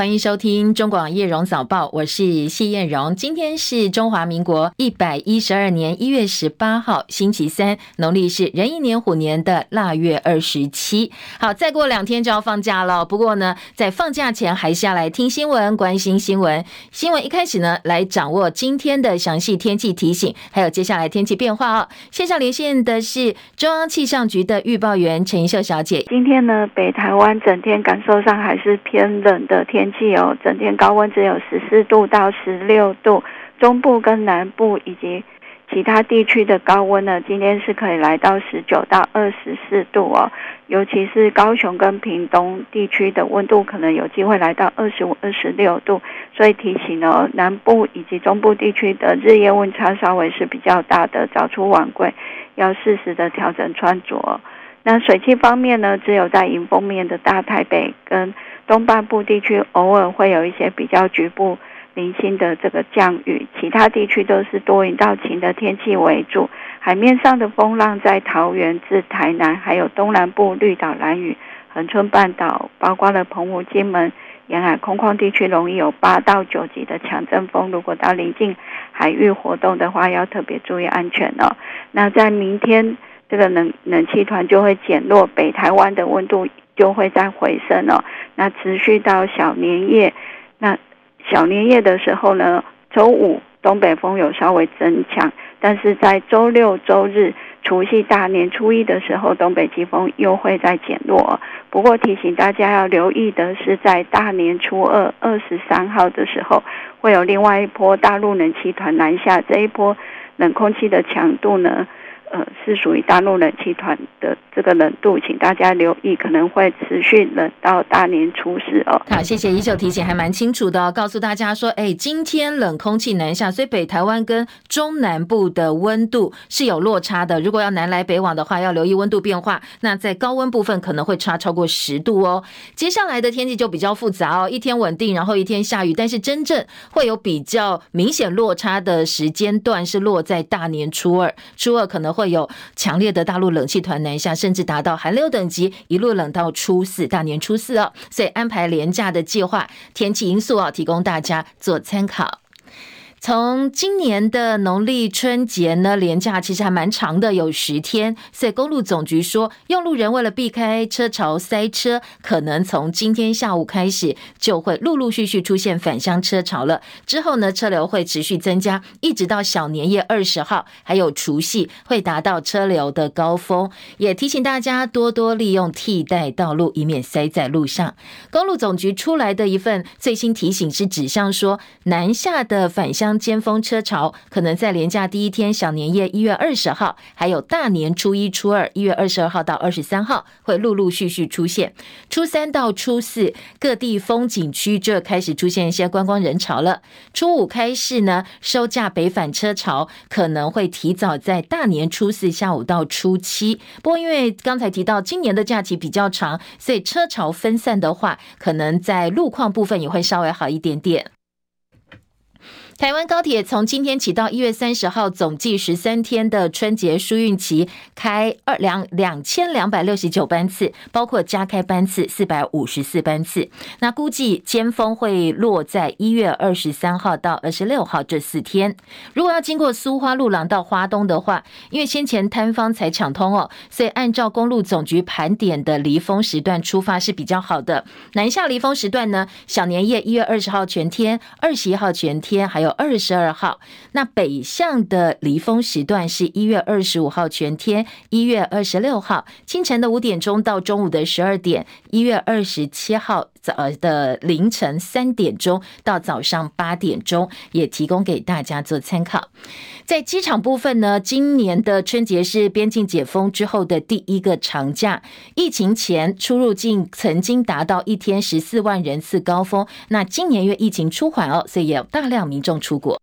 欢迎收听中广叶荣早报，我是谢艳荣。今天是中华民国一百一十二年一月十八号，星期三，农历是壬寅年虎年的腊月二十七。好，再过两天就要放假了。不过呢，在放假前还是要来听新闻，关心新闻。新闻一开始呢，来掌握今天的详细天气提醒，还有接下来天气变化哦。线上连线的是中央气象局的预报员陈怡秀小姐。今天呢，北台湾整天感受上还是偏冷的天气哦，整天高温只有十四度到十六度，中部跟南部以及其他地区的高温呢，今天是可以来到十九到二十四度哦，尤其是高雄跟屏东地区的温度可能有机会来到二十五、二十六度，所以提醒哦，南部以及中部地区的日夜温差稍微是比较大的，早出晚归要适时的调整穿着。那水汽方面呢，只有在迎风面的大台北跟东半部地区偶尔会有一些比较局部零星的这个降雨，其他地区都是多云到晴的天气为主。海面上的风浪在桃园至台南，还有东南部绿岛、兰屿、恒春半岛，包括了澎湖、金门沿海空旷地区，容易有八到九级的强阵风。如果到临近海域活动的话，要特别注意安全哦。那在明天。这个冷冷气团就会减弱，北台湾的温度就会再回升哦。那持续到小年夜，那小年夜的时候呢，周五东北风有稍微增强，但是在周六、周日、除夕大年初一的时候，东北季风又会再减弱。不过提醒大家要留意的是，在大年初二二十三号的时候，会有另外一波大陆冷气团南下，这一波冷空气的强度呢，呃，是属于大陆冷气团的这个冷度，请大家留意，可能会持续冷到大年初四哦。好，谢谢怡秀提醒，还蛮清楚的，告诉大家说，哎，今天冷空气南下，所以北台湾跟中南部的温度是有落差的。如果要南来北往的话，要留意温度变化。那在高温部分可能会差超过十度哦。接下来的天气就比较复杂哦，一天稳定，然后一天下雨，但是真正会有比较明显落差的时间段是落在大年初二，初二可能会。会有强烈的大陆冷气团南下，甚至达到寒流等级，一路冷到初四，大年初四哦。所以安排廉价的计划，天气因素啊，提供大家做参考。从今年的农历春节呢，连假其实还蛮长的，有十天。所以公路总局说，用路人为了避开车潮塞车，可能从今天下午开始就会陆陆续续出现返乡车潮了。之后呢，车流会持续增加，一直到小年夜二十号，还有除夕会达到车流的高峰。也提醒大家多多利用替代道路，以免塞在路上。公路总局出来的一份最新提醒是指向说，南下的返乡尖峰车潮可能在连假第一天，小年夜一月二十号，还有大年初一、初二一月二十二号到二十三号会陆陆续续出现。初三到初四，各地风景区就开始出现一些观光人潮了。初五开始呢，收假北返车潮可能会提早在大年初四下午到初七。不过因为刚才提到今年的假期比较长，所以车潮分散的话，可能在路况部分也会稍微好一点点。台湾高铁从今天起到一月三十号，总计十三天的春节疏运期，开二两两千两百六十九班次，包括加开班次四百五十四班次。那估计尖峰会落在一月二十三号到二十六号这四天。如果要经过苏花路廊到花东的话，因为先前摊方才抢通哦，所以按照公路总局盘点的离峰时段出发是比较好的。南下离峰时段呢，小年夜一月二十号全天，二十一号全天，还有。二十二号，那北向的离峰时段是一月二十五号全天，一月二十六号清晨的五点钟到中午的十二点，一月二十七号早的凌晨三点钟到早上八点钟，也提供给大家做参考。在机场部分呢，今年的春节是边境解封之后的第一个长假。疫情前出入境曾经达到一天十四万人次高峰，那今年因为疫情出缓哦，所以也有大量民众出国。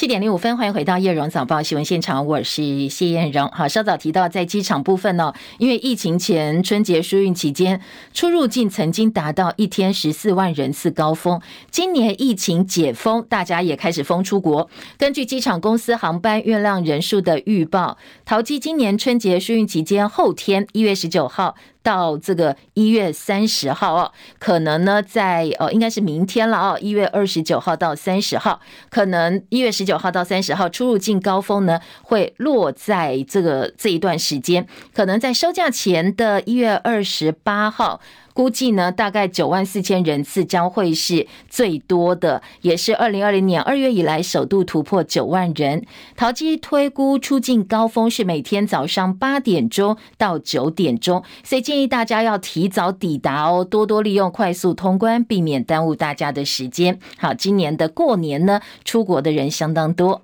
七点零五分，欢迎回到叶荣早报新闻现场，我是谢艳荣。好，稍早提到在机场部分呢，因为疫情前春节疏运期间出入境曾经达到一天十四万人次高峰，今年疫情解封，大家也开始封出国。根据机场公司航班运量人数的预报，桃机今年春节疏运期间后天一月十九号到这个一月三十号哦，可能呢在哦应该是明天了哦，一月二十九号到三十号，可能一月十九号到三十号出入境高峰呢会落在这个这一段时间，可能在收假前的一月二十八号。估计呢，大概九万四千人次将会是最多的，也是二零二零年二月以来首度突破九万人。桃机推估出境高峰是每天早上八点钟到九点钟，所以建议大家要提早抵达哦，多多利用快速通关，避免耽误大家的时间。好，今年的过年呢，出国的人相当多。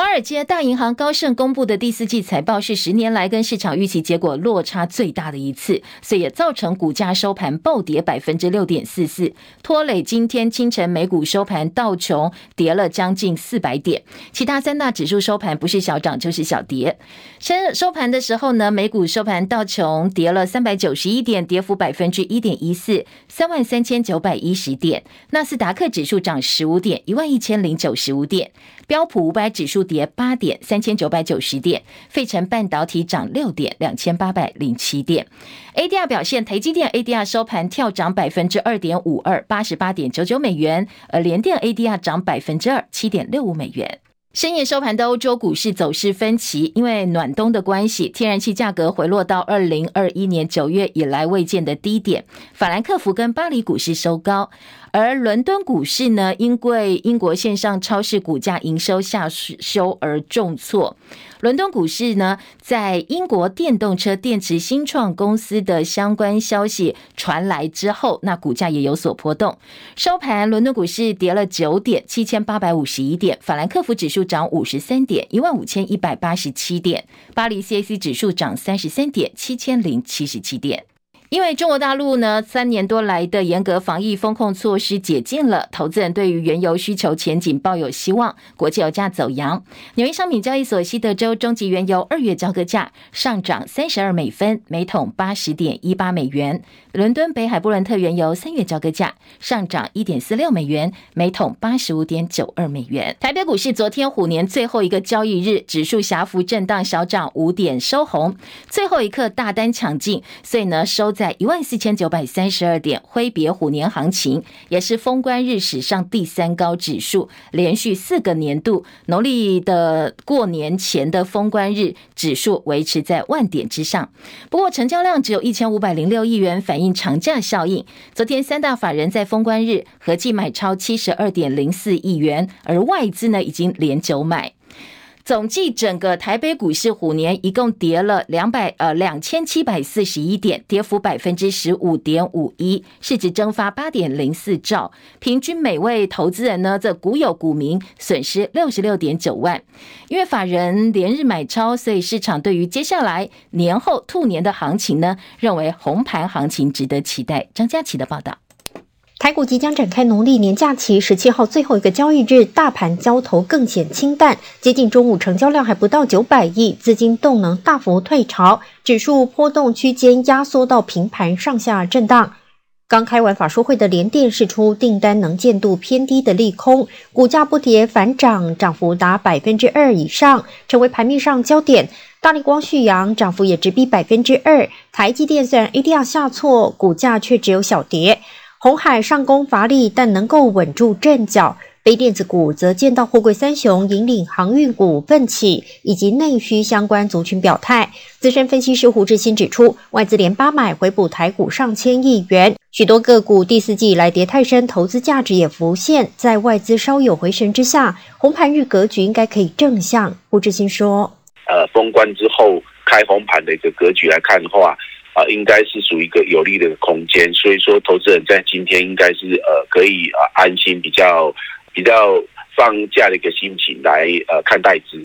华尔街大银行高盛公布的第四季财报是十年来跟市场预期结果落差最大的一次，所以也造成股价收盘暴跌百分之六点四四，拖累今天清晨美股收盘道琼跌了将近四百点，其他三大指数收盘不是小涨就是小跌。收收盘的时候呢，美股收盘道琼跌了三百九十一点，跌幅百分之一点一四，三万三千九百一十点。纳斯达克指数涨十五点，一万一千零九十五点。标普五百指数跌八点，三千九百九十点；费城半导体涨六点，两千八百零七点。ADR 表现，台积电 ADR 收盘跳涨百分之二点五二，八十八点九九美元；而联电 ADR 涨百分之二，七点六五美元。深夜收盘的欧洲股市走势分歧，因为暖冬的关系，天然气价格回落到二零二一年九月以来未见的低点。法兰克福跟巴黎股市收高。而伦敦股市呢，因为英国线上超市股价营收下修而重挫。伦敦股市呢，在英国电动车电池新创公司的相关消息传来之后，那股价也有所波动。收盘，伦敦股市跌了九点，七千八百五十一点；法兰克福指数涨五十三点，一万五千一百八十七点；巴黎 CAC 指数涨三十三点，七千零七十七点。因为中国大陆呢，三年多来的严格防疫风控措施解禁了，投资人对于原油需求前景抱有希望，国际油价走扬。纽约商品交易所西德州中级原油二月交割价上涨三十二美分，每桶八十点一八美元。伦敦北海布伦特原油三月交割价上涨一点四六美元，每桶八十五点九二美元。台北股市昨天虎年最后一个交易日，指数狭幅震荡，小涨五点收红，最后一刻大单抢进，所以呢收。在一万四千九百三十二点，挥别虎年行情，也是封关日史上第三高指数，连续四个年度农历的过年前的封关日指数维持在万点之上。不过成交量只有一千五百零六亿元，反映长假效应。昨天三大法人在封关日合计买超七十二点零四亿元，而外资呢已经连九买。总计整个台北股市虎年一共跌了两百呃两千七百四十一点，跌幅百分之十五点五一，市值蒸发八点零四兆，平均每位投资人呢，这股有股民损失六十六点九万。因为法人连日买超，所以市场对于接下来年后兔年的行情呢，认为红盘行情值得期待。张佳琪的报道。台股即将展开农历年假期，十七号最后一个交易日，大盘交投更显清淡，接近中午成交量还不到九百亿，资金动能大幅退潮，指数波动区间压缩到平盘上下震荡。刚开完法说会的联电释出订单能见度偏低的利空，股价不跌反涨，涨幅达百分之二以上，成为盘面上焦点。大力光续阳涨幅也直逼百分之二，台积电虽然 ADR 下挫，股价却只有小跌。红海上攻乏力，但能够稳住阵脚。非电子股则见到货柜三雄引领航运股奋起，以及内需相关族群表态。资深分析师胡志新指出，外资连八买回补台股上千亿元，许多个股第四季以来跌太深，投资价值也浮现。在外资稍有回神之下，红盘日格局应该可以正向。胡志新说：“呃，封关之后开红盘的一个格局来看的话。”啊，应该是属于一个有利的空间，所以说投资人在今天应该是呃可以啊安心比较比较放假的一个心情来呃看待之。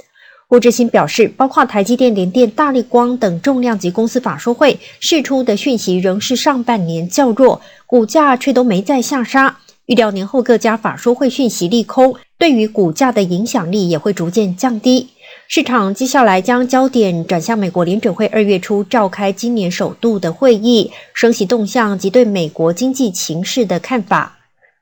郭志新表示，包括台积电、联电、大力光等重量级公司法说会释出的讯息仍是上半年较弱，股价却都没再下杀。预料年后各家法说会讯息利空，对于股价的影响力也会逐渐降低。市场接下来将焦点转向美国联准会二月初召开今年首度的会议，升息动向及对美国经济情势的看法。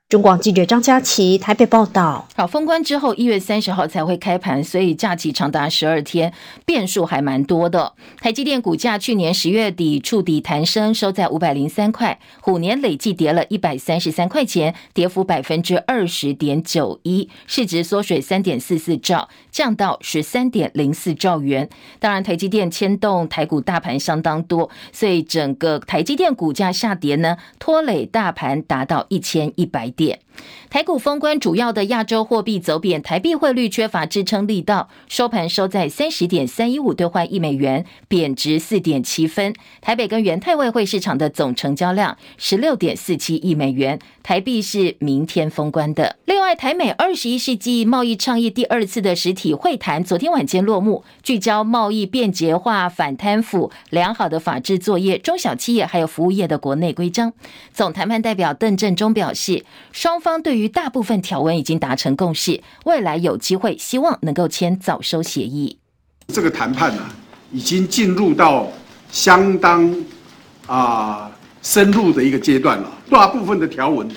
中广记者张佳琪台北报道。好，封关之后一月三十号才会开盘，所以假期长达十二天，变数还蛮多的。台积电股价去年十月底触底弹升，收在五百零三块，虎年累计跌了一百三十三块钱，跌幅百分之二十点九一，市值缩水三点四四兆，降到十三点零四兆元。当然，台积电牵动台股大盘相当多，所以整个台积电股价下跌呢，拖累大盘达到一千一百点。台股封关，主要的亚洲货币走贬，台币汇率缺乏支撑力道，收盘收在三十点三一五兑换一美元，贬值四点七分。台北跟元泰外汇市场的总成交量十六点四七亿美元，台币是明天封关的。另外，台美二十一世纪贸易倡议第二次的实体会谈昨天晚间落幕，聚焦贸易便捷化、反贪腐、良好的法制作业、中小企业还有服务业的国内规章。总谈判代表邓正中表示。双方对于大部分条文已经达成共识，未来有机会，希望能够签早收协议。这个谈判呢、已经进入到相当啊、深入的一个阶段了。大部分的条文，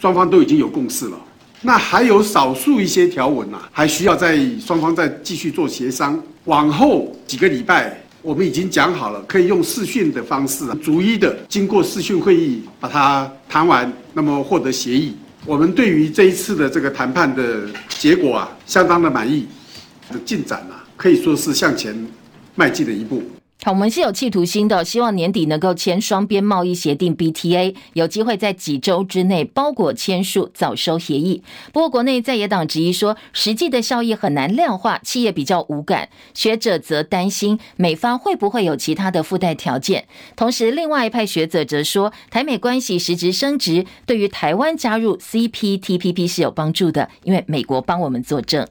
双方都已经有共识了。那还有少数一些条文呐、啊，还需要再双方再继续做协商。往后几个礼拜。我们已经讲好了，可以用视讯的方式，逐一的经过视讯会议把它谈完，那么获得协议。我们对于这一次的这个谈判的结果啊，相当的满意，的进展啊，可以说是向前迈进了一步。好，我们是有企图心的，希望年底能够签双边贸易协定 BTA，有机会在几周之内包裹签署，早收协议。不过，国内在野党质疑说，实际的效益很难量化，企业比较无感。学者则担心美方会不会有其他的附带条件。同时，另外一派学者则说，台美关系实质升值，对于台湾加入 CPTPP 是有帮助的，因为美国帮我们作证。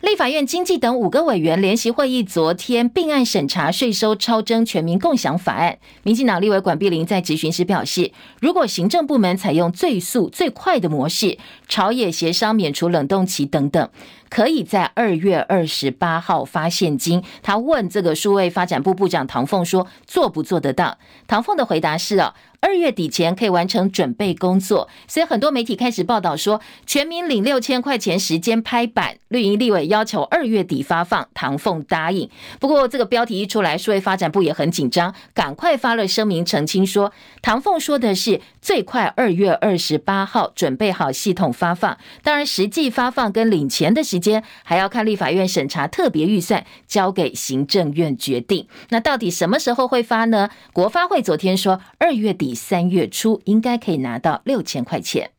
立法院经济等五个委员联席会议昨天并案审查税收超征全民共享法案。民进党立委管碧林在质询时表示，如果行政部门采用最速最快的模式，朝野协商免除冷冻期等等，可以在二月二十八号发现金。他问这个数位发展部部长唐凤说，做不做得到？唐凤的回答是哦。二月底前可以完成准备工作，所以很多媒体开始报道说，全民领六千块钱时间拍板，绿营立委要求二月底发放，唐凤答应。不过这个标题一出来，数位发展部也很紧张，赶快发了声明澄清说，唐凤说的是最快二月二十八号准备好系统发放，当然实际发放跟领钱的时间还要看立法院审查特别预算，交给行政院决定。那到底什么时候会发呢？国发会昨天说二月底。三月初应该可以拿到六千块钱。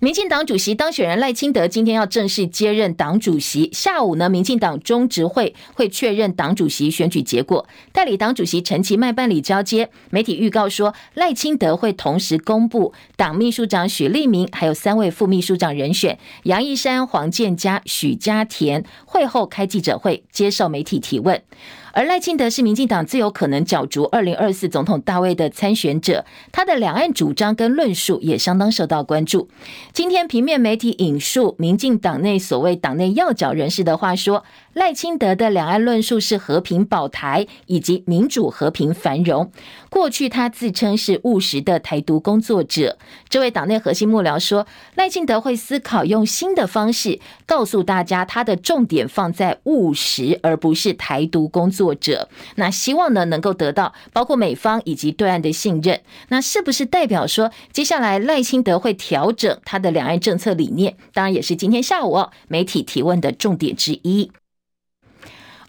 民进党主席当选人赖清德今天要正式接任党主席，下午呢，民进党中执会会确认党主席选举结果，代理党主席陈其迈办理交接。媒体预告说，赖清德会同时公布党秘书长许立明，还有三位副秘书长人选杨义山、黄健嘉、许家田。会后开记者会，接受媒体提问。而赖清德是民进党最有可能角逐二零二四总统大位的参选者，他的两岸主张跟论述也相当受到关注。今天平面媒体引述民进党内所谓党内要角人士的话说，赖清德的两岸论述是和平保台以及民主和平繁荣。过去他自称是务实的台独工作者。这位党内核心幕僚说，赖清德会思考用新的方式告诉大家，他的重点放在务实，而不是台独工作。者，那希望呢能够得到包括美方以及对岸的信任，那是不是代表说接下来赖清德会调整他的两岸政策理念？当然也是今天下午哦媒体提问的重点之一。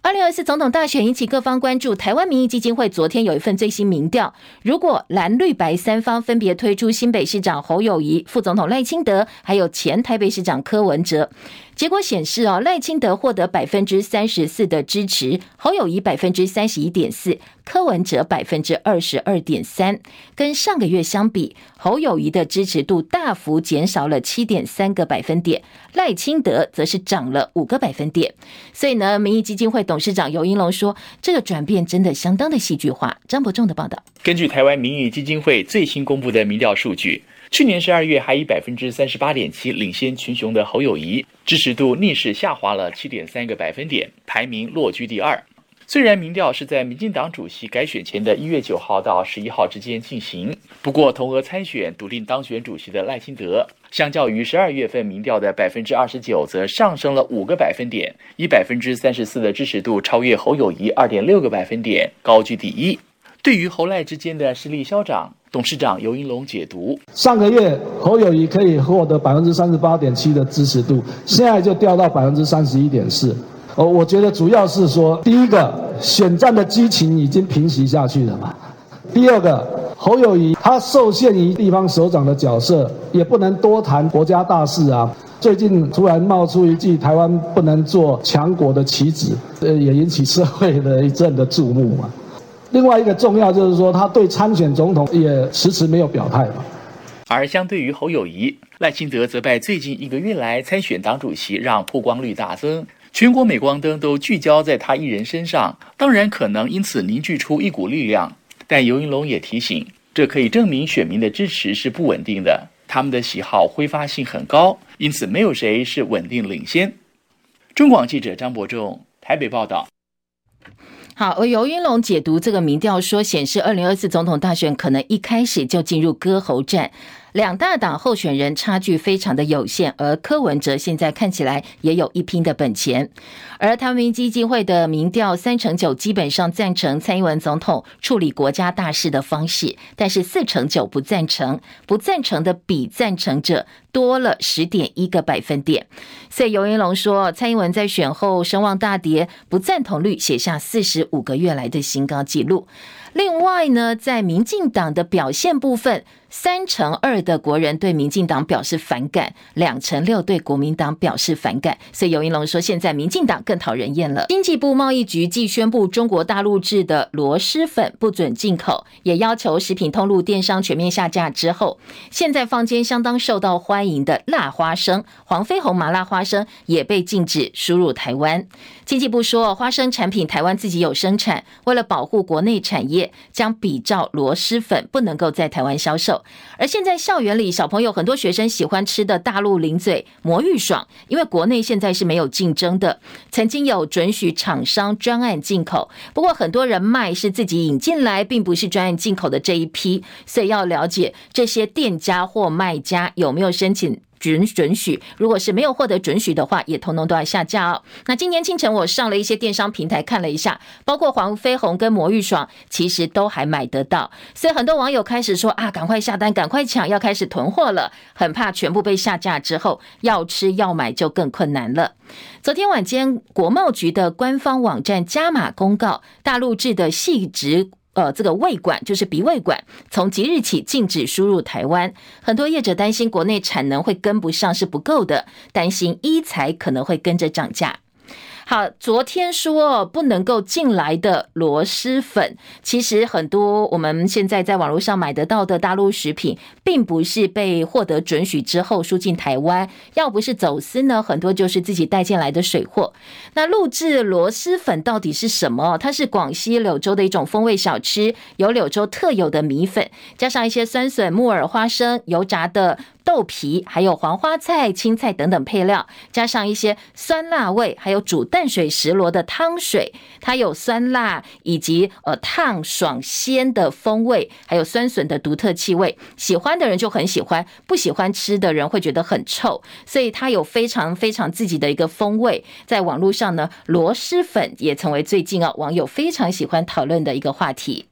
二零二四总统大选引起各方关注。台湾民意基金会昨天有一份最新民调，如果蓝绿白三方分别推出新北市长侯友谊、副总统赖清德，还有前台北市长柯文哲。结果显示，哦，赖清德获得百分之三十四的支持，侯友宜百分之三十一点四，柯文哲百分之二十二点三。跟上个月相比，侯友宜的支持度大幅减少了七点三个百分点，赖清德则是涨了五个百分点。所以呢，民意基金会董事长尤英龙说，这个转变真的相当的戏剧化。张伯仲的报道，根据台湾民意基金会最新公布的民调数据。去年十二月还以百分之三十八点七领先群雄的侯友谊，支持度逆势下滑了七点三个百分点，排名落居第二。虽然民调是在民进党主席改选前的一月九号到十一号之间进行，不过同额参选笃定当选主席的赖清德，相较于十二月份民调的百分之二十九，则上升了五个百分点，以百分之三十四的支持度超越侯友宜二点六个百分点，高居第一。对于侯赖之间的势力消长，董事长游盈隆解读：上个月侯友宜可以获得百分之三十八点七的支持度，现在就掉到百分之三十一点四。哦，我觉得主要是说，第一个选战的激情已经平息下去了嘛。第二个，侯友宜他受限于地方首长的角色，也不能多谈国家大事啊。最近突然冒出一句“台湾不能做强国”的棋子，呃，也引起社会的一阵的注目嘛。另外一个重要就是说，他对参选总统也迟迟没有表态嘛。而相对于侯友谊，赖清德则拜最近一个月来参选党主席，让曝光率大增。全国镁光灯都聚焦在他一人身上，当然可能因此凝聚出一股力量。但游云龙也提醒，这可以证明选民的支持是不稳定的，他们的喜好挥发性很高，因此没有谁是稳定领先。中广记者张伯仲台北报道。好，而尤云龙解读这个民调说，显示二零二四总统大选可能一开始就进入割喉战。两大党候选人差距非常的有限，而柯文哲现在看起来也有一拼的本钱。而台湾基金会的民调三成九基本上赞成蔡英文总统处理国家大事的方式，但是四成九不赞成，不赞成的比赞成者多了十点一个百分点。所以游云龙说，蔡英文在选后声望大跌，不赞同率写下四十五个月来的新高纪录。另外呢，在民进党的表现部分，三成二的国人对民进党表示反感，两成六对国民党表示反感。所以游盈隆说，现在民进党更讨人厌了。经济部贸易局继宣布中国大陆制的螺蛳粉不准进口，也要求食品通路电商全面下架之后，现在坊间相当受到欢迎的辣花生、黄飞鸿麻辣花生也被禁止输入台湾。经济部说，花生产品台湾自己有生产，为了保护国内产业，将比照螺蛳粉不能够在台湾销售。而现在校园里，小朋友很多学生喜欢吃的大陆零嘴魔芋爽，因为国内现在是没有竞争的，曾经有准许厂商专案进口，不过很多人卖是自己引进来，并不是专案进口的这一批，所以要了解这些店家或卖家有没有申请。准准许，如果是没有获得准许的话，也通通都要下架哦。那今天清晨我上了一些电商平台看了一下，包括黄飞鸿跟魔芋爽，其实都还买得到。所以很多网友开始说啊，赶快下单，赶快抢，要开始囤货了，很怕全部被下架之后，要吃要买就更困难了。昨天晚间，国贸局的官方网站加码公告，大陆制的细值。呃，这个胃管就是鼻胃管，从即日起禁止输入台湾。很多业者担心国内产能会跟不上，是不够的，担心医材可能会跟着涨价。好，昨天说不能够进来的螺蛳粉，其实很多我们现在在网络上买得到的大陆食品，并不是被获得准许之后输进台湾，要不是走私呢，很多就是自己带进来的水货。那录制螺蛳粉到底是什么？它是广西柳州的一种风味小吃，有柳州特有的米粉，加上一些酸笋、木耳、花生、油炸的。豆皮，还有黄花菜、青菜等等配料，加上一些酸辣味，还有煮淡水石螺的汤水，它有酸辣以及呃烫爽鲜的风味，还有酸笋的独特气味。喜欢的人就很喜欢，不喜欢吃的人会觉得很臭，所以它有非常非常自己的一个风味。在网络上呢，螺蛳粉也成为最近啊网友非常喜欢讨论的一个话题。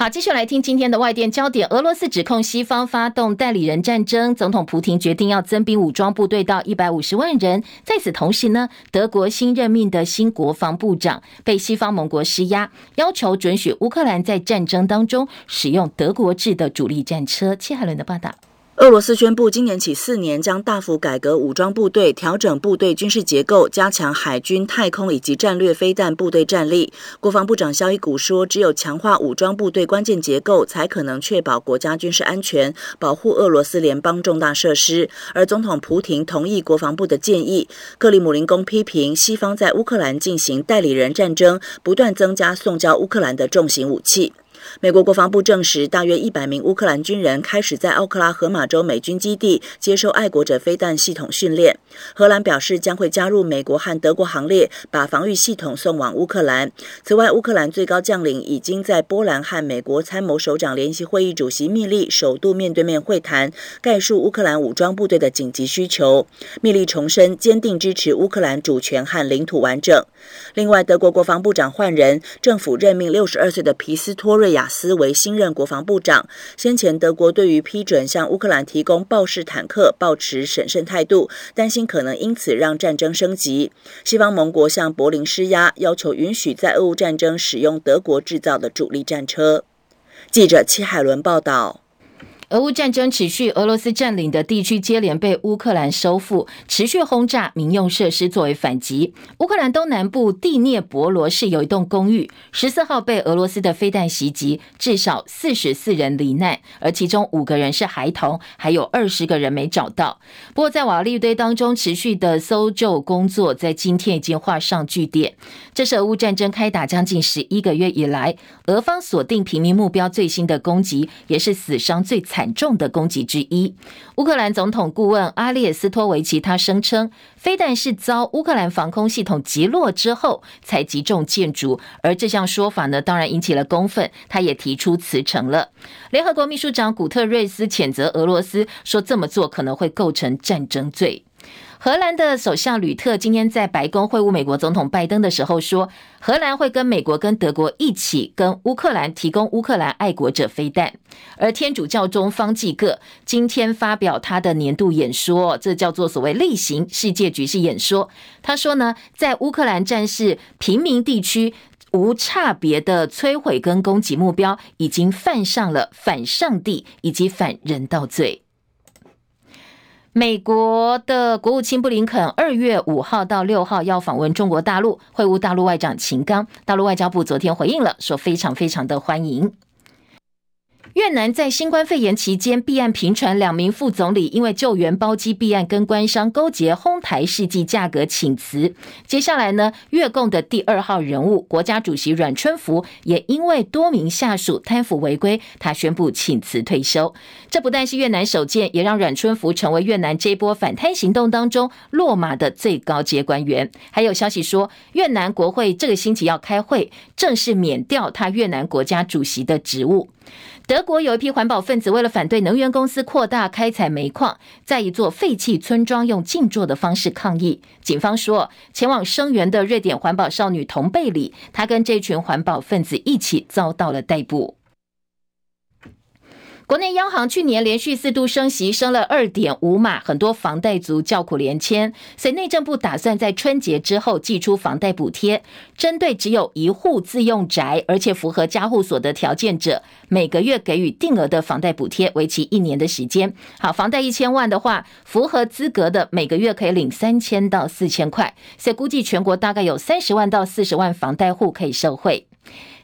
好，继续来听今天的外电焦点。俄罗斯指控西方发动代理人战争，总统普廷决定要增兵武装部队到一百五十万人。在此同时呢，德国新任命的新国防部长被西方盟国施压，要求准许乌克兰在战争当中使用德国制的主力战车。切海伦的报道。俄罗斯宣布，今年起四年将大幅改革武装部队，调整部队军事结构，加强海军、太空以及战略飞弹部队战力。国防部长肖伊古说：“只有强化武装部队关键结构，才可能确保国家军事安全，保护俄罗斯联邦重大设施。”而总统普廷同意国防部的建议。克里姆林宫批评西方在乌克兰进行代理人战争，不断增加送交乌克兰的重型武器。美国国防部证实，大约一百名乌克兰军人开始在奥克拉荷马州美军基地接受爱国者飞弹系统训练。荷兰表示将会加入美国和德国行列，把防御系统送往乌克兰。此外，乌克兰最高将领已经在波兰和美国参谋首长联席会议主席密利首度面对面会谈，概述乌克兰武装部队的紧急需求。密利重申坚定支持乌克兰主权和领土完整。另外，德国国防部长换人，政府任命六十二岁的皮斯托瑞亚斯为新任国防部长。先前，德国对于批准向乌克兰提供豹式坦克抱持审慎态度，担心可能因此让战争升级。西方盟国向柏林施压，要求允许在俄乌战争使用德国制造的主力战车。记者戚海伦报道。俄乌战争持续，俄罗斯占领的地区接连被乌克兰收复，持续轰炸民用设施作为反击。乌克兰东南部第聂伯罗市有一栋公寓，十四号被俄罗斯的飞弹袭击，至少四十四人罹难，而其中五个人是孩童，还有二十个人没找到。不过，在瓦砾堆当中持续的搜救工作，在今天已经画上句点。这是俄乌战争开打将近十一个月以来，俄方锁定平民目标最新的攻击，也是死伤最惨。惨重的攻击之一。乌克兰总统顾问阿列斯托维奇他声称，非但是遭乌克兰防空系统击落之后才击中建筑，而这项说法呢，当然引起了公愤。他也提出辞呈了。联合国秘书长古特瑞斯谴责俄罗斯，说这么做可能会构成战争罪。荷兰的首相吕特今天在白宫会晤美国总统拜登的时候说，荷兰会跟美国跟德国一起跟乌克兰提供乌克兰爱国者飞弹。而天主教中方济各今天发表他的年度演说，这叫做所谓例行世界局势演说。他说呢，在乌克兰战事平民地区无差别的摧毁跟攻击目标，已经犯上了反上帝以及反人道罪。美国的国务卿布林肯二月五号到六号要访问中国大陆，会晤大陆外长秦刚。大陆外交部昨天回应了，说非常非常的欢迎。越南在新冠肺炎期间弊案频传，两名副总理因为救援包机弊案跟官商勾结哄抬世纪价格请辞。接下来呢，越共的第二号人物国家主席阮春福也因为多名下属贪腐违规，他宣布请辞退休。这不但是越南首见，也让阮春福成为越南这波反贪行动当中落马的最高阶官员。还有消息说，越南国会这个星期要开会，正式免掉他越南国家主席的职务。德国有一批环保分子为了反对能源公司扩大开采煤矿，在一座废弃村庄用静坐的方式抗议。警方说，前往声援的瑞典环保少女同贝里，她跟这群环保分子一起遭到了逮捕。国内央行去年连续四度升息，升了二点五码，很多房贷族叫苦连天。所以内政部打算在春节之后祭出房贷补贴，针对只有一户自用宅而且符合家户所得条件者，每个月给予定额的房贷补贴，为期一年的时间。好，房贷一千万的话，符合资格的每个月可以领三千到四千块。所以估计全国大概有三十万到四十万房贷户可以受惠。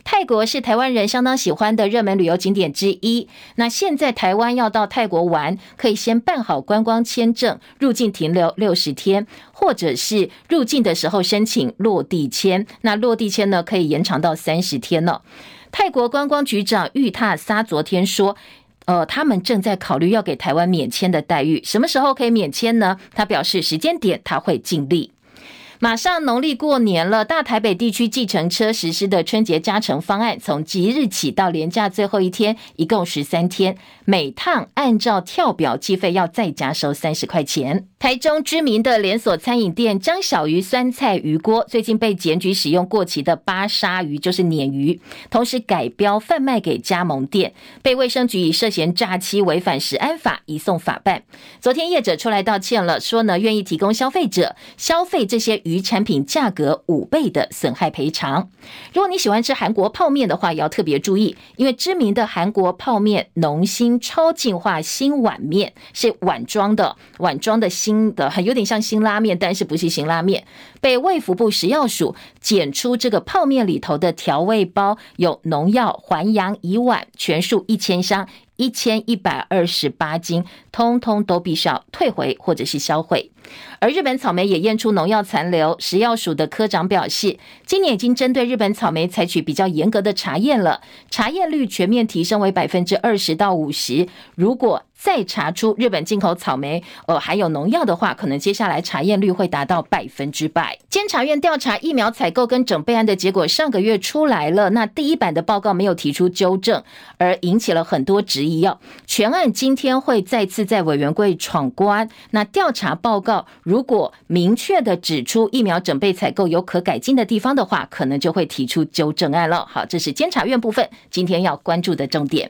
泰国是台湾人相当喜欢的热门旅游景点之一。那现在台湾要到泰国玩，可以先办好观光签证，入境停留六十天，或者是入境的时候申请落地签。那落地签呢，可以延长到三十天呢。泰国观光局长玉塔撒昨天说，呃，他们正在考虑要给台湾免签的待遇，什么时候可以免签呢？他表示时间点他会尽力。马上农历过年了，大台北地区计程车实施的春节加成方案，从即日起到连假最后一天，一共十三天，每趟按照跳表计费，要再加收三十块钱。台中知名的连锁餐饮店张小鱼酸菜鱼锅，最近被检举使用过期的巴沙鱼，就是鲶鱼，同时改标贩卖给加盟店，被卫生局以涉嫌诈欺违反食安法移送法办。昨天业者出来道歉了，说呢愿意提供消费者消费这些鱼。鱼产品价格五倍的损害赔偿。如果你喜欢吃韩国泡面的话，也要特别注意，因为知名的韩国泡面浓心超净化新碗面是碗装的，碗装的新的，有点像新拉面，但是不是新拉面。被卫福部食药署检出这个泡面里头的调味包有农药环氧乙烷，全数一千箱。一千一百二十八斤，通通都必须要退回或者是销毁。而日本草莓也验出农药残留，食药署的科长表示，今年已经针对日本草莓采取比较严格的查验了，查验率全面提升为百分之二十到五十。如果再查出日本进口草莓呃含有农药的话，可能接下来查验率会达到百分之百。监察院调查疫苗采购跟整备案的结果上个月出来了，那第一版的报告没有提出纠正，而引起了很多质疑哦。全案今天会再次在委员会闯关，那调查报告如果明确的指出疫苗整备采购有可改进的地方的话，可能就会提出纠正案了。好，这是监察院部分今天要关注的重点。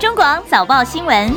中广早报新闻。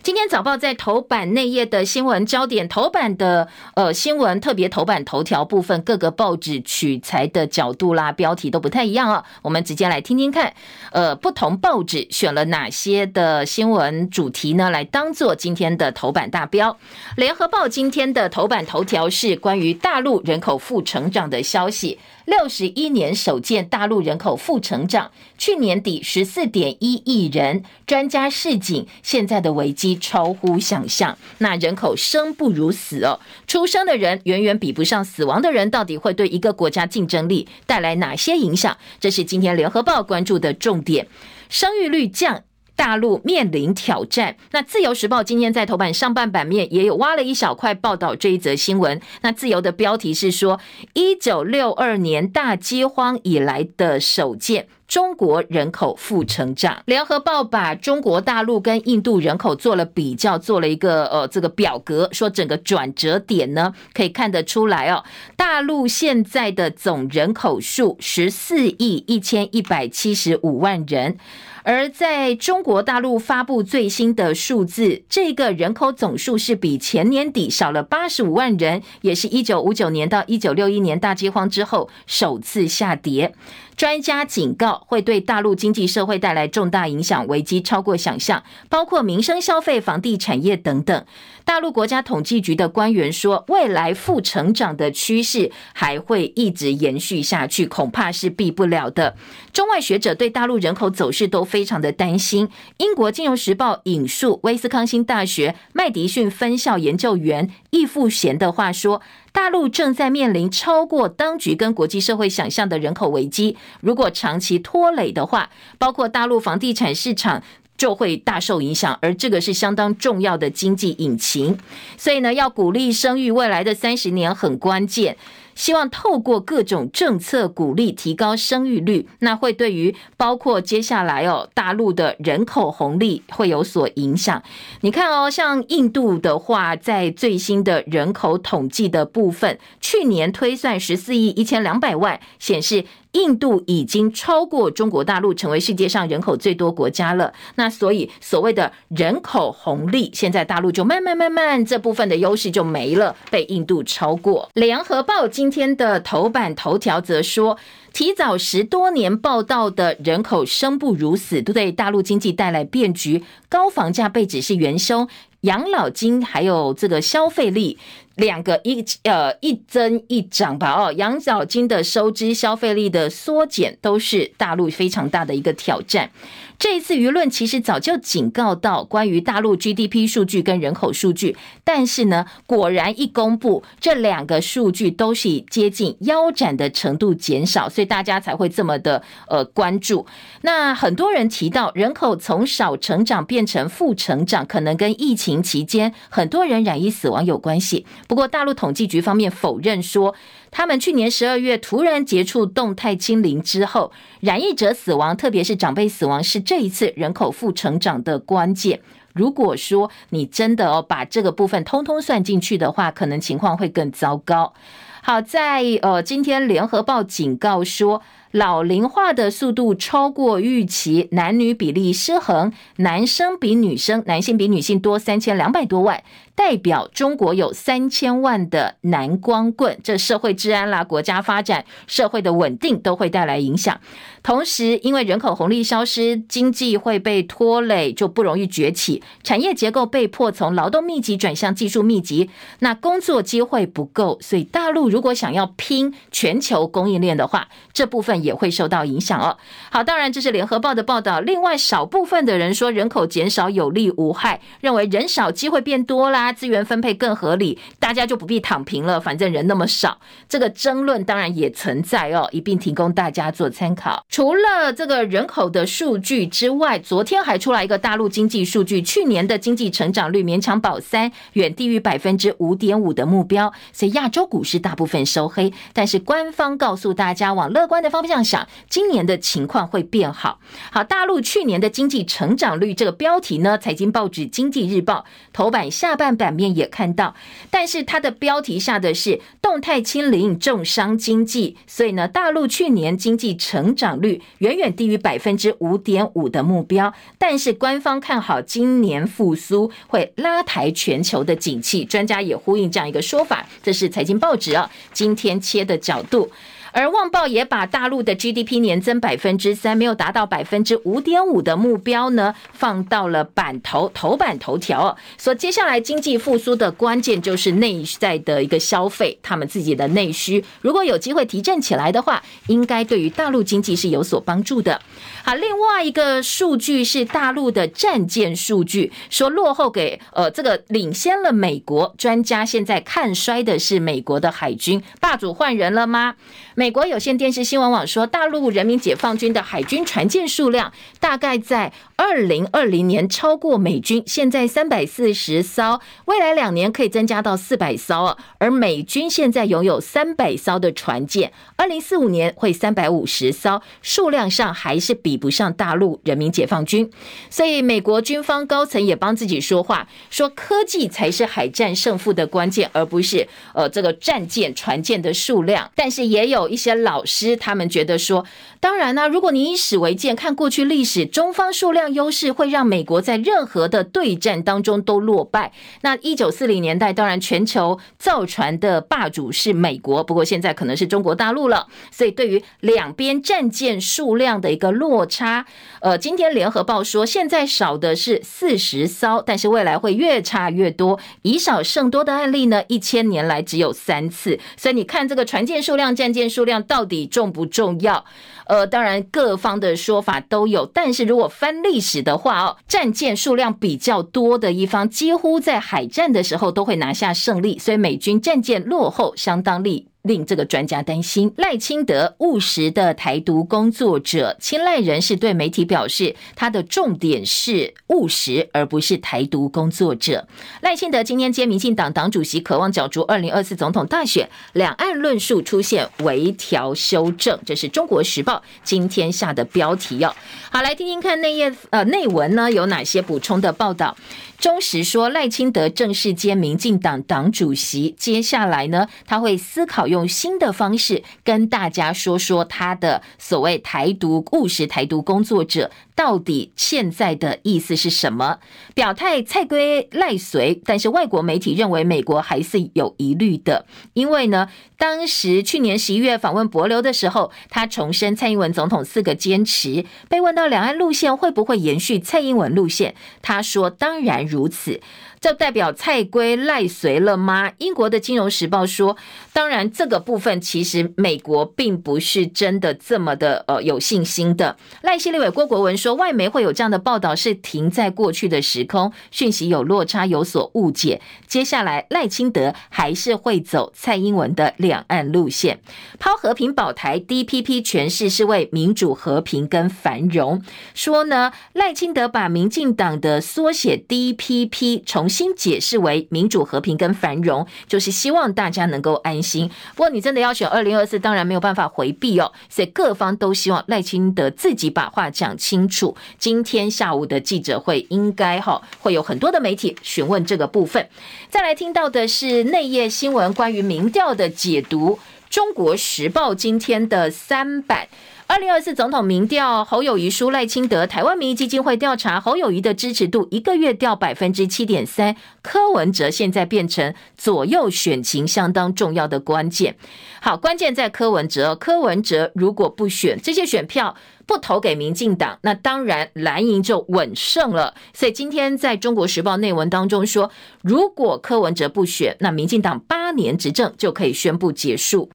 今天早报在头版内页的新闻焦点，头版的呃新闻特别头版头条部分，各个报纸取材的角度啦，标题都不太一样啊。我们直接来听听看，呃，不同报纸选了哪些的新闻主题呢？来当做今天的头版大标。联合报今天的头版头条是关于大陆人口负成长的消息。六十一年首见大陆人口负成长，去年底十四点一亿人。专家示警，现在的危机超乎想象。那人口生不如死哦，出生的人远远比不上死亡的人，到底会对一个国家竞争力带来哪些影响？这是今天联合报关注的重点。生育率降。大陆面临挑战。那自由时报今天在头版上半版面也有挖了一小块报道这一则新闻。那自由的标题是说，一九六二年大饥荒以来的首见，中国人口负成长。联合报把中国大陆跟印度人口做了比较，做了一个呃这个表格，说整个转折点呢可以看得出来哦。大陆现在的总人口数十四亿一千一百七十五万人。而在中国大陆发布最新的数字，这个人口总数是比前年底少了八十五万人，也是一九五九年到一九六一年大饥荒之后首次下跌。专家警告，会对大陆经济社会带来重大影响，危机超过想象，包括民生消费、房地产业等等。大陆国家统计局的官员说，未来负成长的趋势还会一直延续下去，恐怕是避不了的。中外学者对大陆人口走势都非常的担心。英国金融时报引述威斯康星大学麦迪逊分校研究员易富贤的话说。大陆正在面临超过当局跟国际社会想象的人口危机，如果长期拖累的话，包括大陆房地产市场就会大受影响，而这个是相当重要的经济引擎，所以呢，要鼓励生育，未来的三十年很关键。希望透过各种政策鼓励提高生育率，那会对于包括接下来哦大陆的人口红利会有所影响。你看哦，像印度的话，在最新的人口统计的部分，去年推算十四亿一千两百万，显示。印度已经超过中国大陆，成为世界上人口最多国家了。那所以所谓的人口红利，现在大陆就慢慢慢慢这部分的优势就没了，被印度超过。联合报今天的头版头条则说，提早十多年报道的人口生不如死，都对大陆经济带来变局。高房价被指是元凶，养老金还有这个消费力。两个一呃一增一涨吧哦，养老金的收支、消费力的缩减，都是大陆非常大的一个挑战。这一次舆论其实早就警告到关于大陆 GDP 数据跟人口数据，但是呢，果然一公布这两个数据都是以接近腰斩的程度减少，所以大家才会这么的呃关注。那很多人提到人口从少成长变成负成长，可能跟疫情期间很多人染疫死亡有关系。不过大陆统计局方面否认说，他们去年十二月突然结束动态清零之后，染疫者死亡，特别是长辈死亡，是这一次人口负成长的关键。如果说你真的哦把这个部分通通算进去的话，可能情况会更糟糕。好，在呃今天联合报警告说，老龄化的速度超过预期，男女比例失衡，男生比女生，男性比女性多三千两百多万。代表中国有三千万的男光棍，这社会治安啦、国家发展、社会的稳定都会带来影响。同时，因为人口红利消失，经济会被拖累，就不容易崛起。产业结构被迫从劳动密集转向技术密集，那工作机会不够，所以大陆如果想要拼全球供应链的话，这部分也会受到影响哦。好，当然这是联合报的报道。另外，少部分的人说人口减少有利无害，认为人少机会变多啦。资源分配更合理，大家就不必躺平了。反正人那么少，这个争论当然也存在哦，一并提供大家做参考。除了这个人口的数据之外，昨天还出来一个大陆经济数据，去年的经济成长率勉强保三，远低于百分之五点五的目标。所以亚洲股市大部分收黑，但是官方告诉大家往乐观的方面这样想，今年的情况会变好。好，大陆去年的经济成长率这个标题呢，财经报纸《经济日报》头版下半。版面也看到，但是它的标题下的是动态清零重伤经济，所以呢，大陆去年经济成长率远远低于百分之五点五的目标，但是官方看好今年复苏会拉抬全球的景气，专家也呼应这样一个说法，这是财经报纸啊今天切的角度。而《旺报》也把大陆的 GDP 年增百分之三，没有达到百分之五点五的目标呢，放到了版头头版头条。说接下来经济复苏的关键就是内在的一个消费，他们自己的内需，如果有机会提振起来的话，应该对于大陆经济是有所帮助的。好，另外一个数据是大陆的战舰数据，说落后给呃这个领先了美国，专家现在看衰的是美国的海军，霸主换人了吗？美国有线电视新闻网说，大陆人民解放军的海军船舰数量大概在二零二零年超过美军，现在三百四十艘，未来两年可以增加到四百艘。而美军现在拥有三百艘的船舰，二零四五年会三百五十艘，数量上还是比不上大陆人民解放军。所以美国军方高层也帮自己说话，说科技才是海战胜负的关键，而不是呃这个战舰船舰的数量。但是也有。一些老师他们觉得说，当然呢、如果你以史为鉴，看过去历史，中方数量优势会让美国在任何的对战当中都落败。那一九四零年代，当然全球造船的霸主是美国，不过现在可能是中国大陆了。所以对于两边战舰数量的一个落差，呃，今天联合报说，现在少的是四十艘，但是未来会越差越多。以少胜多的案例呢，一千年来只有三次。所以你看这个船舰数量、战舰。数量到底重不重要？呃，当然各方的说法都有，但是如果翻历史的话哦，战舰数量比较多的一方，几乎在海战的时候都会拿下胜利，所以美军战舰落后相当厉。令这个专家担心，赖清德务实的台独工作者，青睐人士对媒体表示，他的重点是务实，而不是台独工作者。赖清德今天接民进党党主席，渴望角逐二零二四总统大选，两岸论述出现微调修正，这是中国时报今天下的标题哟。好，来听听看内页呃内文呢有哪些补充的报道。中时说，赖清德正式接民进党党主席，接下来呢，他会思考用新的方式跟大家说说他的所谓台独务实台独工作者到底现在的意思是什么？表态蔡归赖随，但是外国媒体认为美国还是有疑虑的，因为呢，当时去年十一月访问帛琉的时候，他重申蔡英文总统四个坚持，被问到两岸路线会不会延续蔡英文路线，他说当然。如此。这代表蔡归赖随了吗？英国的《金融时报》说，当然这个部分其实美国并不是真的这么的呃有信心的。赖希立委郭国文说，外媒会有这样的报道是停在过去的时空，讯息有落差，有所误解。接下来赖清德还是会走蔡英文的两岸路线，抛和平保台，DPP 诠释是为民主和平跟繁荣。说呢，赖清德把民进党的缩写 DPP 从新解释为民主、和平跟繁荣，就是希望大家能够安心。不过你真的要选二零二四，当然没有办法回避哦。所以各方都希望赖清德自己把话讲清楚。今天下午的记者会应该哈会有很多的媒体询问这个部分。再来听到的是内页新闻关于民调的解读。中国时报今天的三版。二零二四总统民调，侯友宜输赖清德，台湾民意基金会调查侯友宜的支持度一个月掉百分之七点三，柯文哲现在变成左右选情相当重要的关键。好，关键在柯文哲，柯文哲如果不选这些选票，不投给民进党，那当然蓝营就稳胜了。所以今天在中国时报内文当中说，如果柯文哲不选，那民进党八年执政就可以宣布结束。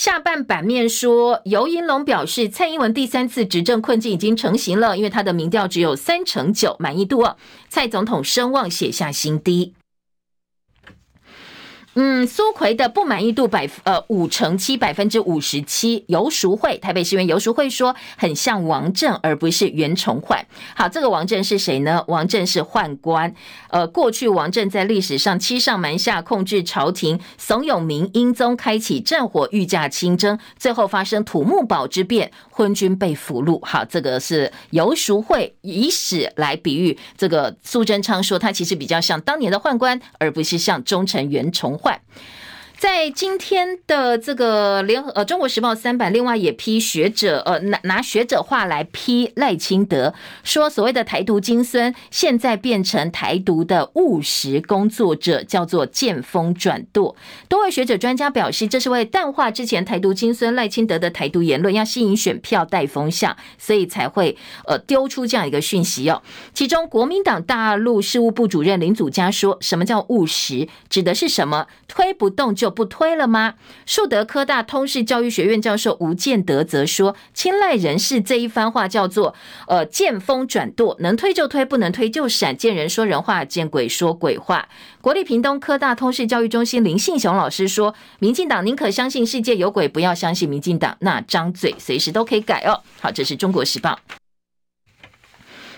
下半版面说，尤银龙表示，蔡英文第三次执政困境已经成型了，因为他的民调只有三成九满意度，蔡总统声望写下新低。嗯，苏奎的不满意度百呃五成七百分之五十七。游淑慧，台北市员游淑慧说，很像王震，而不是袁崇焕。好，这个王震是谁呢？王震是宦官。呃，过去王震在历史上欺上瞒下，控制朝廷，怂恿明英宗开启战火，御驾亲征，最后发生土木堡之变，昏君被俘虏。好，这个是游淑慧以史来比喻这个苏贞昌说，他其实比较像当年的宦官，而不是像忠臣袁崇焕。在今天的这个联合呃《中国时报》三版，另外也批学者呃拿拿学者话来批赖清德，说所谓的台独金孙现在变成台独的务实工作者，叫做见风转舵。多位学者专家表示，这是为淡化之前台独金孙赖清德的台独言论，要吸引选票带风向，所以才会呃丢出这样一个讯息哦。其中，国民党大陆事务部主任林祖嘉说：“什么叫务实？指的是什么？推不动就。”不推了吗？树德科大通识教育学院教授吴建德则说：“青睐人士这一番话叫做呃见风转舵，能推就推，不能推就闪。见人说人话，见鬼说鬼话。”国立屏东科大通识教育中心林信雄老师说：“民进党宁可相信世界有鬼，不要相信民进党，那张嘴随时都可以改哦。”好，这是中国时报。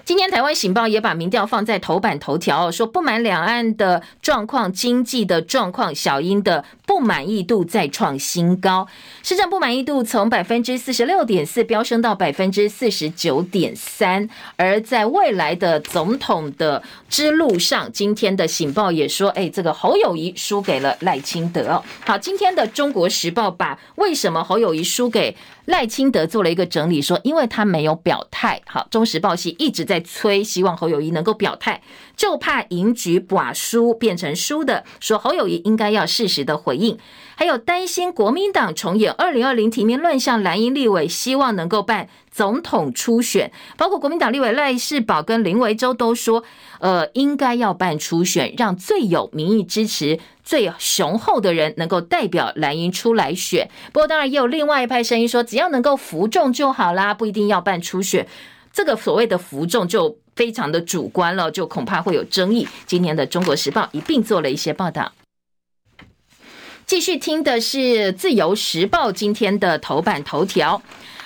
今天台湾醒报也把民调放在头版头条，说不满两岸的状况、经济的状况，小英的不满意度再创新高，施政不满意度从百分之四十六点四飙升到百分之四十九点三。而在未来的总统的之路上，今天的醒报也说，哎，这个侯友宜输给了赖清德。好，今天的中国时报把为什么侯友宜输给赖清德做了一个整理，说因为他没有表态。好，中时报系一直在催，希望侯友谊能够表态，就怕赢局寡输变成输的，说侯友谊应该要适时的回应。还有担心国民党重演二零二零提名乱象，蓝营立委希望能够办总统初选，包括国民党立委赖士葆跟林维洲都说，呃，应该要办初选，让最有民意支持。最雄厚的人能够代表蓝营出来选，不过当然也有另外一派声音说，只要能够服众就好啦，不一定要办初选。这个所谓的服众就非常的主观了，就恐怕会有争议。今天的《中国时报》一并做了一些报道。继续听的是《自由时报》今天的头版头条。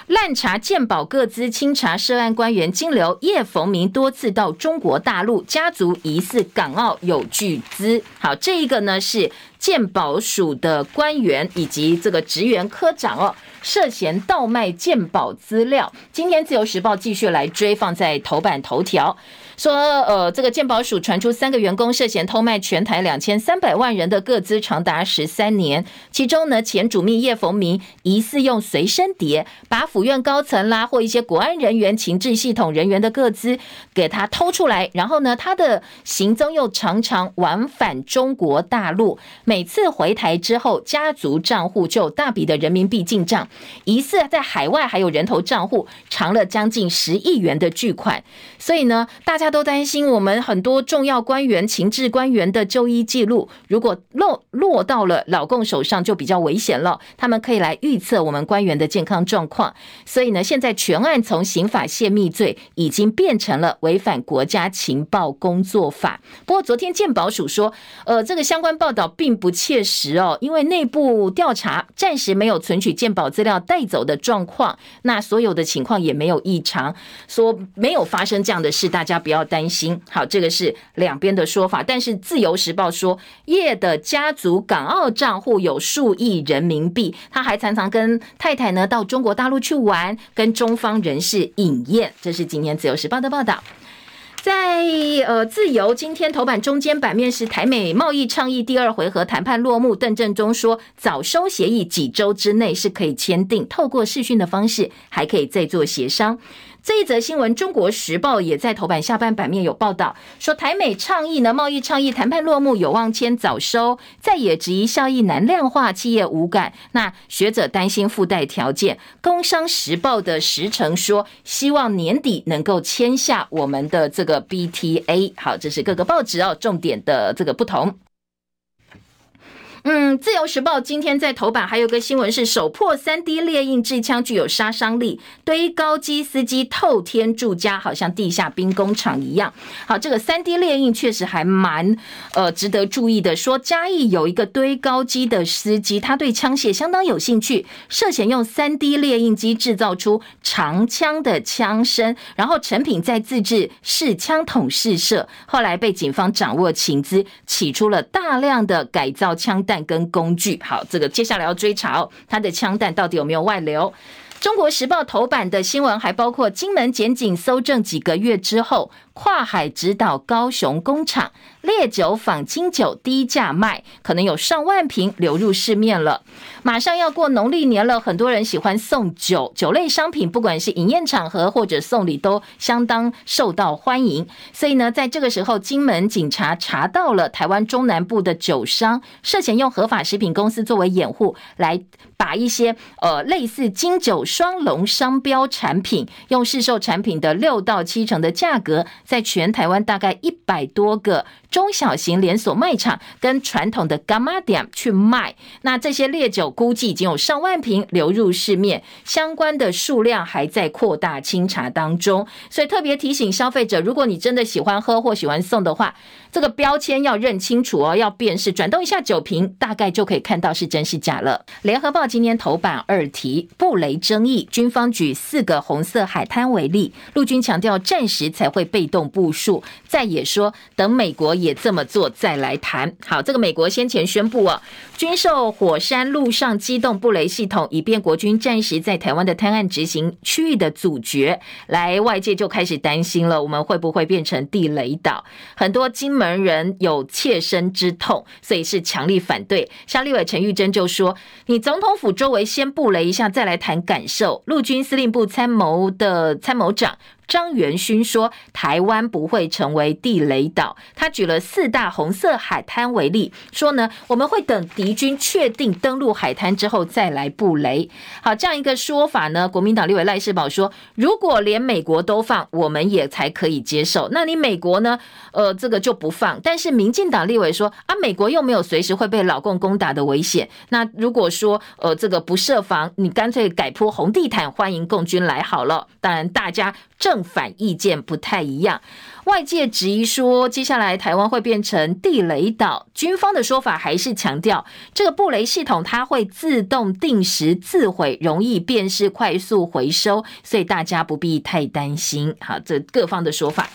滥查鉴宝，各资，清查涉案官员金流，叶逢明多次到中国大陆，家族疑似港澳有巨资。好，这一个呢是鉴宝署的官员以及这个职员科长哦，涉嫌盗卖鉴宝资料。今天自由时报继续来追，放在头版头条。说，呃，这个鉴宝署传出三个员工涉嫌偷卖全台两千三百万人的个资，长达十三年。其中呢，前主秘叶逢明疑似用随身碟把府院高层啦或一些国安人员、情治系统人员的个资给他偷出来，然后呢，他的行踪又常常往返中国大陆。每次回台之后，家族账户就有大笔的人民币进账，疑似在海外还有人头账户藏了将近十亿元的巨款。所以呢，大家。大家都担心，我们很多重要官员、情治官员的就医记录，如果落落到了老共手上，就比较危险了。他们可以来预测我们官员的健康状况。所以呢，现在全案从刑法泄密罪已经变成了违反国家情报工作法。不过，昨天鉴宝署说，呃，这个相关报道并不切实哦，因为内部调查暂时没有存取鉴宝资料带走的状况，那所有的情况也没有异常，说没有发生这样的事，大家不要。要担心，好，这个是两边的说法。但是《自由时报》说，叶的家族港澳账户有数亿人民币，他还常常跟太太呢到中国大陆去玩，跟中方人士饮宴。这是今天《自由时报》的报道。在呃，自由今天头版中间版面是台美贸易倡议第二回合谈判落幕，邓正中说早收协议几周之内是可以签订，透过视讯的方式还可以再做协商。这一则新闻，《中国时报》也在头版下半版面有报道，说台美倡议呢，贸易倡议谈判落幕，有望签早收，再也质疑效益难量化，企业无感。那学者担心附带条件，《工商时报》的时程说，希望年底能够签下我们的这个 BTA。好，这是各个报纸哦，重点的这个不同。嗯，自由时报今天在头版还有个新闻是首破三 D 列印制枪具有杀伤力，堆高机司机透天住家，好像地下兵工厂一样。好，这个三 D 列印确实还蛮呃值得注意的。说嘉义有一个堆高机的司机，他对枪械相当有兴趣，涉嫌用三 D 列印机制造出长枪的枪身，然后成品再自制试枪筒试射，后来被警方掌握情资，起出了大量的改造枪弹。跟工具，好，这个接下来要追查哦，他的枪弹到底有没有外流？中国时报头版的新闻还包括金门检警搜证几个月之后，跨海直捣高雄工厂，烈酒仿金酒低价卖，可能有上万瓶流入市面了。马上要过农历年了，很多人喜欢送酒，酒类商品不管是饮宴场合或者送礼都相当受到欢迎。所以呢，在这个时候，金门警察查到了台湾中南部的酒商涉嫌用合法食品公司作为掩护，来把一些呃类似金酒双龙商标产品，用市售产品的六到七成的价格，在全台湾大概一百多个。中小型连锁卖场跟传统的柑仔店去卖，那这些烈酒估计已经有上万瓶流入市面，相关的数量还在扩大清查当中，所以特别提醒消费者，如果你真的喜欢喝或喜欢送的话，这个标签要认清楚哦，要辨识，转动一下酒瓶，大概就可以看到是真是假了。联合报今天头版二题，布雷争议，军方举四个红色海滩为例，陆军强调战时才会被动部署，再也说等美国也这么做再来谈。好，这个美国先前宣布啊，军售火山陆上机动布雷系统，以便国军暂时在台湾的滩岸执行区域的阻绝。来，外界就开始担心了，我们会不会变成地雷岛？很多金门。人有切身之痛，所以是强力反对。像立委陈玉珍就说：“你总统府周围先布雷一下，再来谈感受。”陆军司令部参谋的参谋长。张元勋说：“台湾不会成为地雷岛。”他举了四大红色海滩为例，说呢，我们会等敌军确定登陆海滩之后再来布雷。好，这样一个说法呢，国民党立委赖世宝说：“如果连美国都放，我们也才可以接受。那你美国呢？呃，这个就不放。但是民进党立委说：啊，美国又没有随时会被老共攻打的危险。那如果说呃这个不设防，你干脆改铺红地毯，欢迎共军来好了。当然，大家正。”正反意见不太一样，外界质疑说，接下来台湾会变成地雷岛。军方的说法还是强调，这个布雷系统它会自动定时自毁，容易辨识，快速回收，所以大家不必太担心。好，这各方的说法，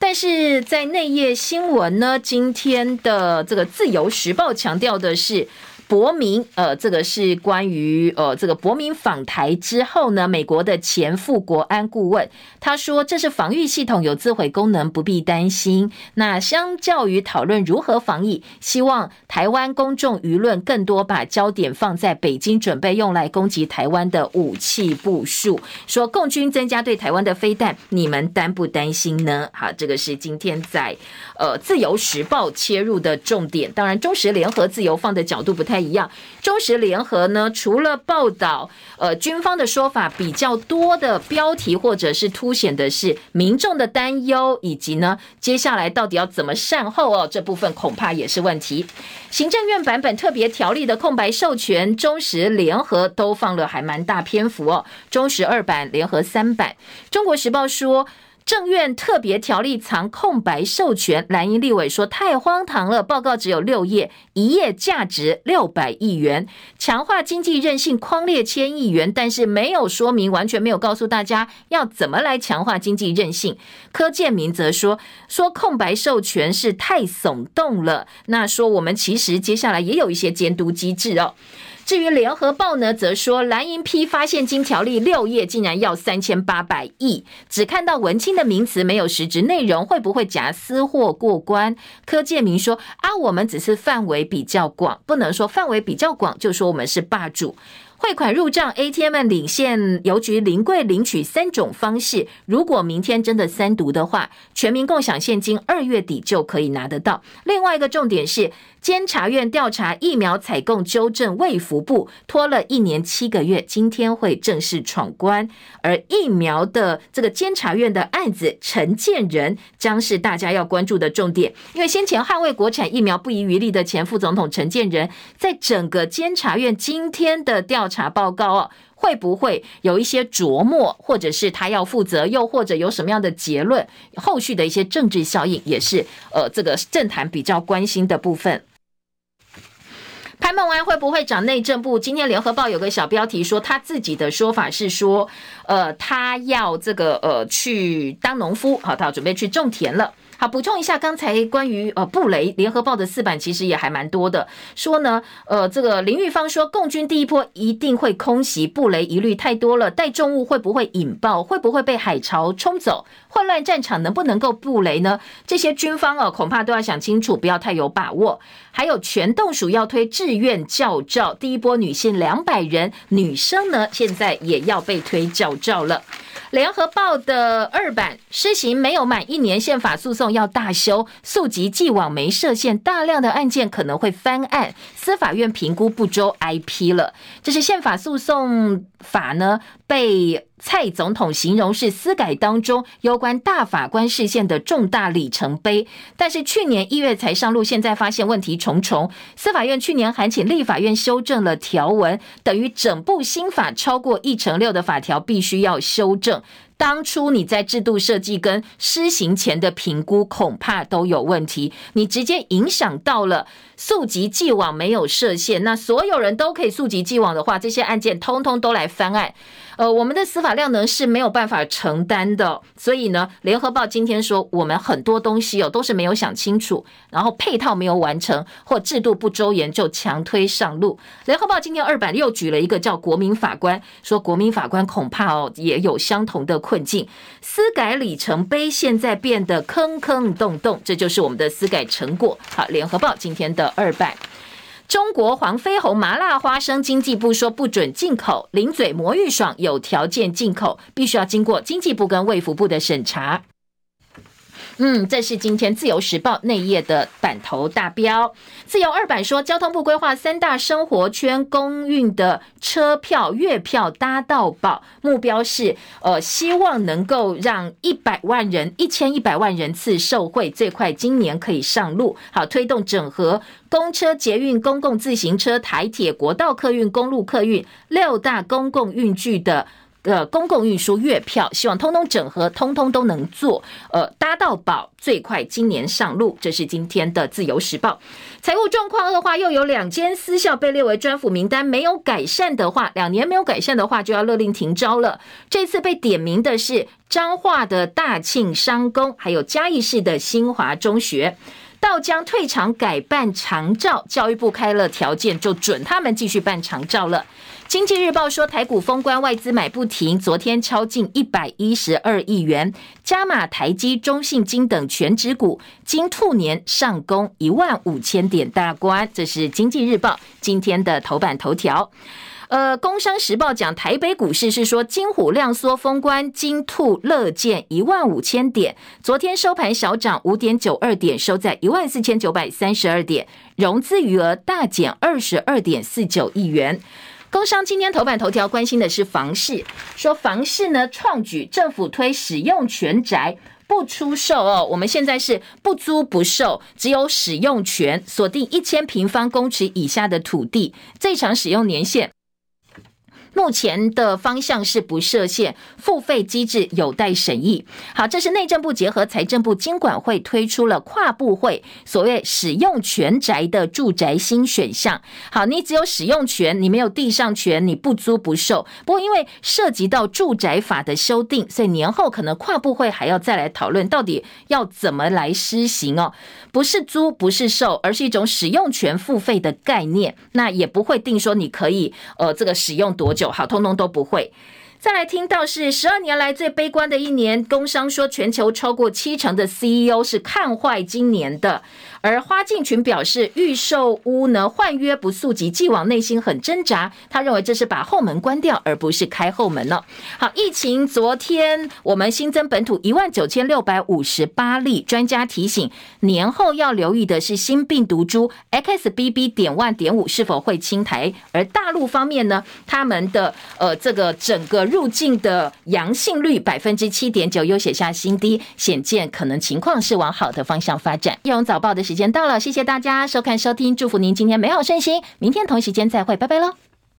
但是在内页新闻呢，今天的这个自由时报强调的是。伯明，呃，这个是关于呃，这个伯明访台之后呢，美国的前副国安顾问他说，这是防御系统有自毁功能，不必担心。那相较于讨论如何防疫，希望台湾公众舆论更多把焦点放在北京准备用来攻击台湾的武器部署。说共军增加对台湾的飞弹，你们担不担心呢？好，这个是今天在呃自由时报切入的重点。当然，中时联合自由放的角度不太。一样，中时联合呢，除了报道呃军方的说法比较多的标题，或者是凸显的是民众的担忧，以及呢接下来到底要怎么善后哦，这部分恐怕也是问题。行政院版本特别条例的空白授权，中时联合都放了还蛮大篇幅哦，中时二版、联合三版，中国时报说。政院特别条例藏空白授权，蓝营立委说太荒唐了。报告只有六页，一页价值六百亿元，强化经济韧性匡列千亿元，但是没有说明，完全没有告诉大家要怎么来强化经济韧性。柯建铭则说，说空白授权是太耸动了。那说我们其实接下来也有一些监督机制哦。至于联合报呢，则说蓝银批发现金条例六页竟然要三千八百亿，只看到文青的名词，没有实质内容，会不会夹私货过关？柯建铭说啊，我们只是范围比较广，不能说范围比较广就说我们是霸主。汇款入账，ATM 领现邮局临柜领取三种方式。如果明天真的三读的话，全民共享现金，二月底就可以拿得到。另外一个重点是。监察院调查疫苗采购纠正卫福部拖了一年七个月，今天会正式闯关。而疫苗的这个监察院的案子，陈建仁将是大家要关注的重点。因为先前捍卫国产疫苗不遗余力的前副总统陈建仁，在整个监察院今天的调查报告哦。会不会有一些琢磨，或者是他要负责，又或者有什么样的结论？后续的一些政治效应，也是呃这个政坛比较关心的部分。潘孟安会不会找内政部？今天联合报有个小标题说，他自己的说法是说，呃，他要这个呃去当农夫，好，他要准备去种田了。好，补充一下，刚才关于呃布雷联合报的四版其实也还蛮多的，说呢，呃，这个林玉芳说，共军第一波一定会空袭，布雷疑虑太多了，带重物会不会引爆，会不会被海潮冲走，混乱战场能不能够布雷呢？这些军方哦，恐怕都要想清楚，不要太有把握。还有全动署要推志愿教召，第一波女性两百人，女生呢现在也要被推教照了。联合报的二版施行没有满一年，宪法诉讼要大修，溯及既往没设限，大量的案件可能会翻案，司法院评估不周，I P 了。这是宪法诉讼法呢，被蔡总统形容是司改当中攸关大法官释宪的重大里程碑。但是去年一月才上路，现在发现问题重重，司法院去年函请立法院修正了条文，等于整部新法超过一成六的法条必须要修正。当初你在制度设计跟施行前的评估恐怕都有问题，你直接影响到了溯及既往没有设限，那所有人都可以溯及既往的话，这些案件通通都来翻案。呃，我们的司法量能是没有办法承担的，所以呢，联合报今天说我们很多东西哦都是没有想清楚，然后配套没有完成或制度不周延就强推上路。联合报今天二版又举了一个叫国民法官，说国民法官恐怕哦也有相同的困境，司改里程碑现在变得坑坑洞洞，这就是我们的司改成果。好，联合报今天的二版。中国黄飞鸿麻辣花生，经济部说不准进口；零嘴魔芋爽有条件进口，必须要经过经济部跟卫福部的审查。嗯，这是今天自由时报内页的版头大标。自由二版说，交通部规划三大生活圈公运的车票月票搭到宝，目标是呃，希望能够让一百万人、一千一百万人次受惠，最快今年可以上路。好，推动整合公车、捷运、公共自行车、台铁、国道客运、公路客运六大公共运具的。呃，公共运输月票，希望通通整合，通通都能做。呃，搭到宝，最快今年上路。这是今天的自由时报。财务状况恶化，又有两间私校被列为专辅名单，没有改善的话，两年没有改善的话，就要勒令停招了。这次被点名的是彰化的大庆商工，还有嘉义市的新华中学。到将退场改办长照，教育部开了条件，就准他们继续办长照了。经济日报说，台股封关，外资买不停，昨天超近一百一十二亿元，加码台积、中信金等全指股，金兔年上攻一万五千点大关。这是经济日报今天的头版头条。呃，工商时报讲台北股市是说，金虎量缩封关，金兔乐见一万五千点，昨天收盘小涨五点九二点，收在一万四千九百三十二点，融资余额大减二十二点四九亿元。工商今天头版头条关心的是房市，说房市呢创举，政府推使用权宅不出售哦，我们现在是不租不售，只有使用权，锁定一千平方公尺以下的土地，最长使用年限目前的方向是不设限，付费机制有待审议。好，这是内政部结合财政部经管会推出了跨部会所谓使用权宅的住宅新选项。好，你只有使用权，你没有地上权，你不租不售。不过因为涉及到住宅法的修订，所以年后可能跨部会还要再来讨论到底要怎么来施行哦。不是租，不是售，而是一种使用权付费的概念。那也不会定说你可以呃这个使用多久，好，通通都不会。再来听到是十二年来最悲观的一年，工商说全球超过七成的 CEO 是看坏今年的。而花敬群表示，预售屋呢换约不速及，既往内心很挣扎。他认为这是把后门关掉，而不是开后门了。好，疫情昨天我们新增本土一万九千六百五十八例，专家提醒年后要留意的是新病毒株 XBB. 点万点五是否会侵台。而大陆方面呢，他们的呃这个整个入境的阳性率百分之七点九又写下新低，显见可能情况是往好的方向发展。叶荣早报的。时间到了，谢谢大家收看收听，祝福您今天美好顺心，明天同一时间再会，拜拜喽。